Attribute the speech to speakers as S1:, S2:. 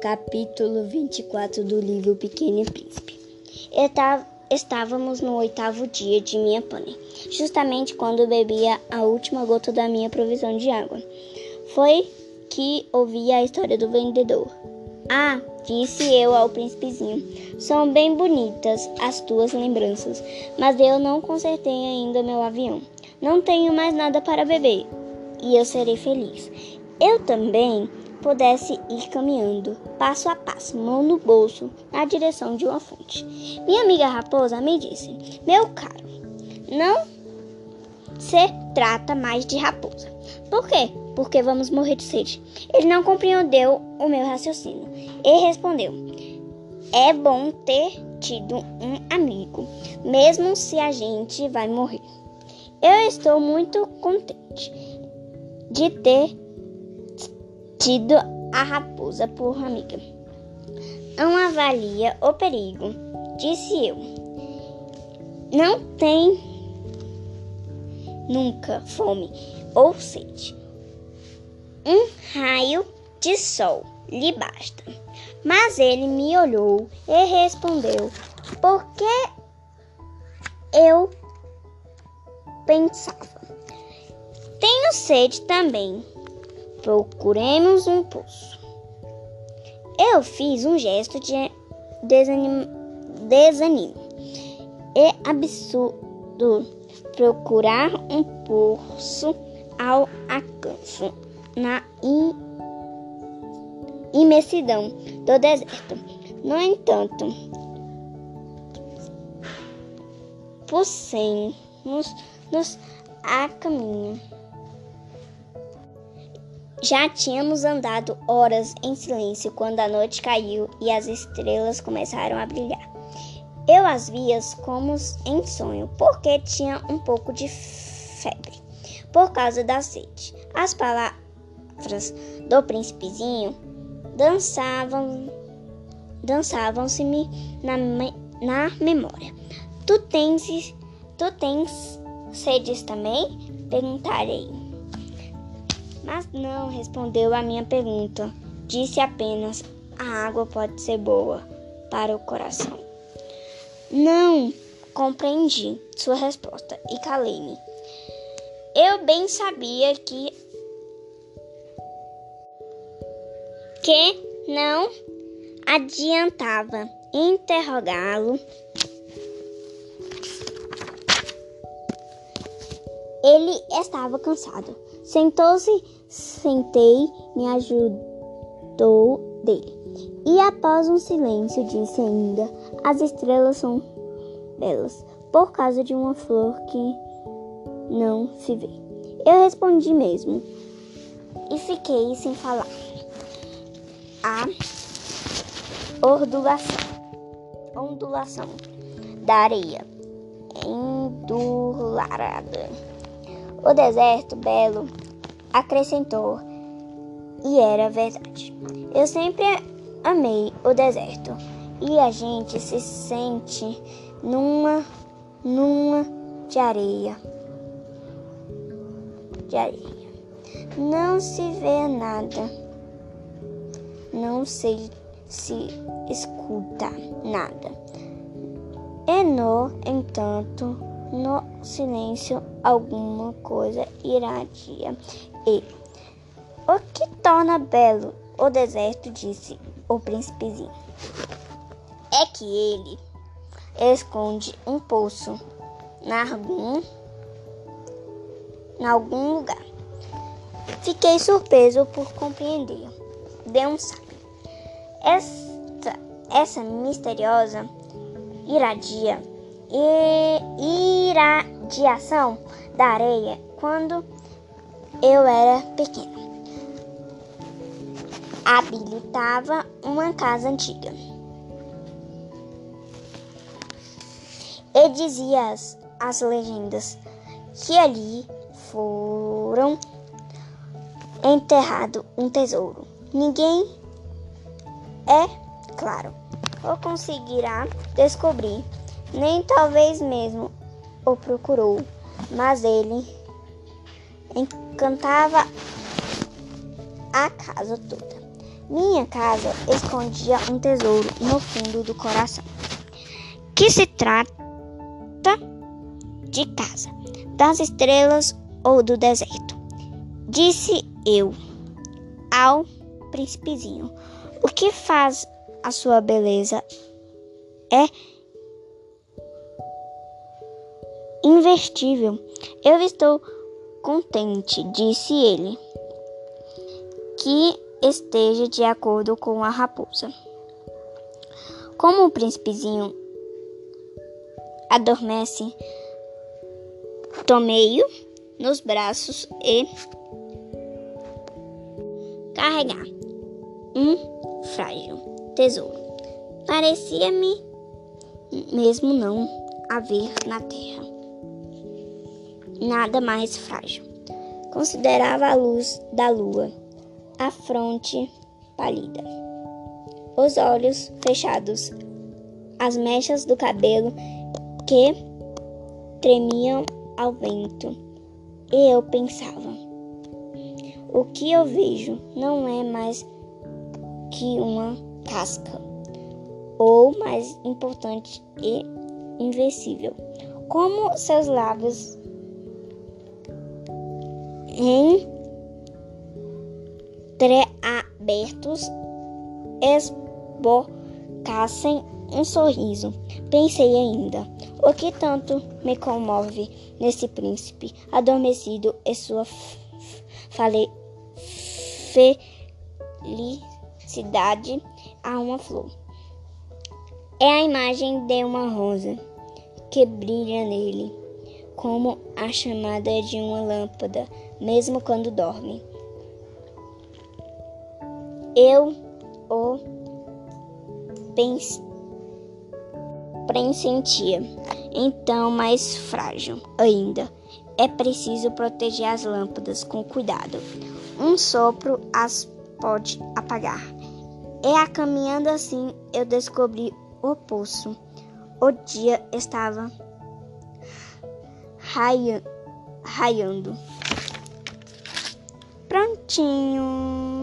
S1: Capítulo 24 do livro Pequeno Príncipe. Estávamos no oitavo dia de minha pane, justamente quando bebia a última gota da minha provisão de água. Foi que ouvi a história do vendedor. Ah, disse eu ao príncipezinho, são bem bonitas as tuas lembranças, mas eu não consertei ainda meu avião. Não tenho mais nada para beber e eu serei feliz. Eu também pudesse ir caminhando, passo a passo, mão no bolso, na direção de uma fonte. Minha amiga raposa me disse: Meu caro, não se trata mais de raposa. Por quê? Porque vamos morrer de sede. Ele não compreendeu o meu raciocínio e respondeu: É bom ter tido um amigo, mesmo se a gente vai morrer. Eu estou muito contente de ter a raposa por amiga. Não avalia o perigo, disse eu. Não tem nunca fome ou sede. Um raio de sol lhe basta. Mas ele me olhou e respondeu: Por que eu pensava? Tenho sede também. Procuremos um poço. Eu fiz um gesto de desanimo, desanimo. É absurdo procurar um poço ao acaso na imensidão do deserto. No entanto, pussemos-nos a caminho. Já tínhamos andado horas em silêncio quando a noite caiu e as estrelas começaram a brilhar. Eu as via como em sonho, porque tinha um pouco de febre por causa da sede. As palavras do príncipezinho dançavam dançavam-se-me na, na memória. Tu tens tu tens sedes também? Perguntarei. Mas não respondeu a minha pergunta. Disse apenas: a água pode ser boa para o coração. Não compreendi sua resposta e calei-me. Eu bem sabia que que não adiantava interrogá-lo. Ele estava cansado. Sentou-se, sentei, me ajudou dele. E após um silêncio, disse ainda: As estrelas são belas, por causa de uma flor que não se vê. Eu respondi mesmo e fiquei sem falar. A ondulação, da areia endularada. O deserto belo acrescentou, e era verdade. Eu sempre amei o deserto e a gente se sente numa numa de areia. De areia. Não se vê nada. Não sei se escuta nada. E no entanto, no silêncio alguma coisa iradia e o que torna belo o deserto, disse o príncipezinho, é que ele esconde um poço em algum, em algum lugar. Fiquei surpreso por compreender. Deu um sabe. Esta, essa misteriosa iradia e irradiação da areia quando eu era pequena. Habilitava uma casa antiga. E dizia as, as legendas que ali foram enterrado um tesouro. Ninguém é claro ou conseguirá descobrir nem talvez mesmo o procurou, mas ele encantava a casa toda. Minha casa escondia um tesouro no fundo do coração. Que se trata de casa, das estrelas ou do deserto? Disse eu ao príncipezinho. O que faz a sua beleza é investível. Eu estou contente, disse ele, que esteja de acordo com a raposa. Como o príncipezinho adormece, tomei-o nos braços e carregar um frágil tesouro. Parecia-me mesmo não haver na terra nada mais frágil. Considerava a luz da lua, a fronte pálida, os olhos fechados, as mechas do cabelo que tremiam ao vento. E eu pensava: o que eu vejo não é mais que uma casca, ou mais importante e invencível. Como seus lábios entreabertos esbocassem um sorriso. Pensei ainda, o que tanto me comove nesse príncipe adormecido e sua felicidade a uma flor. É a imagem de uma rosa que brilha nele, como a chamada de uma lâmpada mesmo quando dorme. Eu o pressentia. Então, mais frágil ainda. É preciso proteger as lâmpadas com cuidado. Um sopro as pode apagar. E a caminhando assim, eu descobri o poço. O dia estava raiando. Prontinho.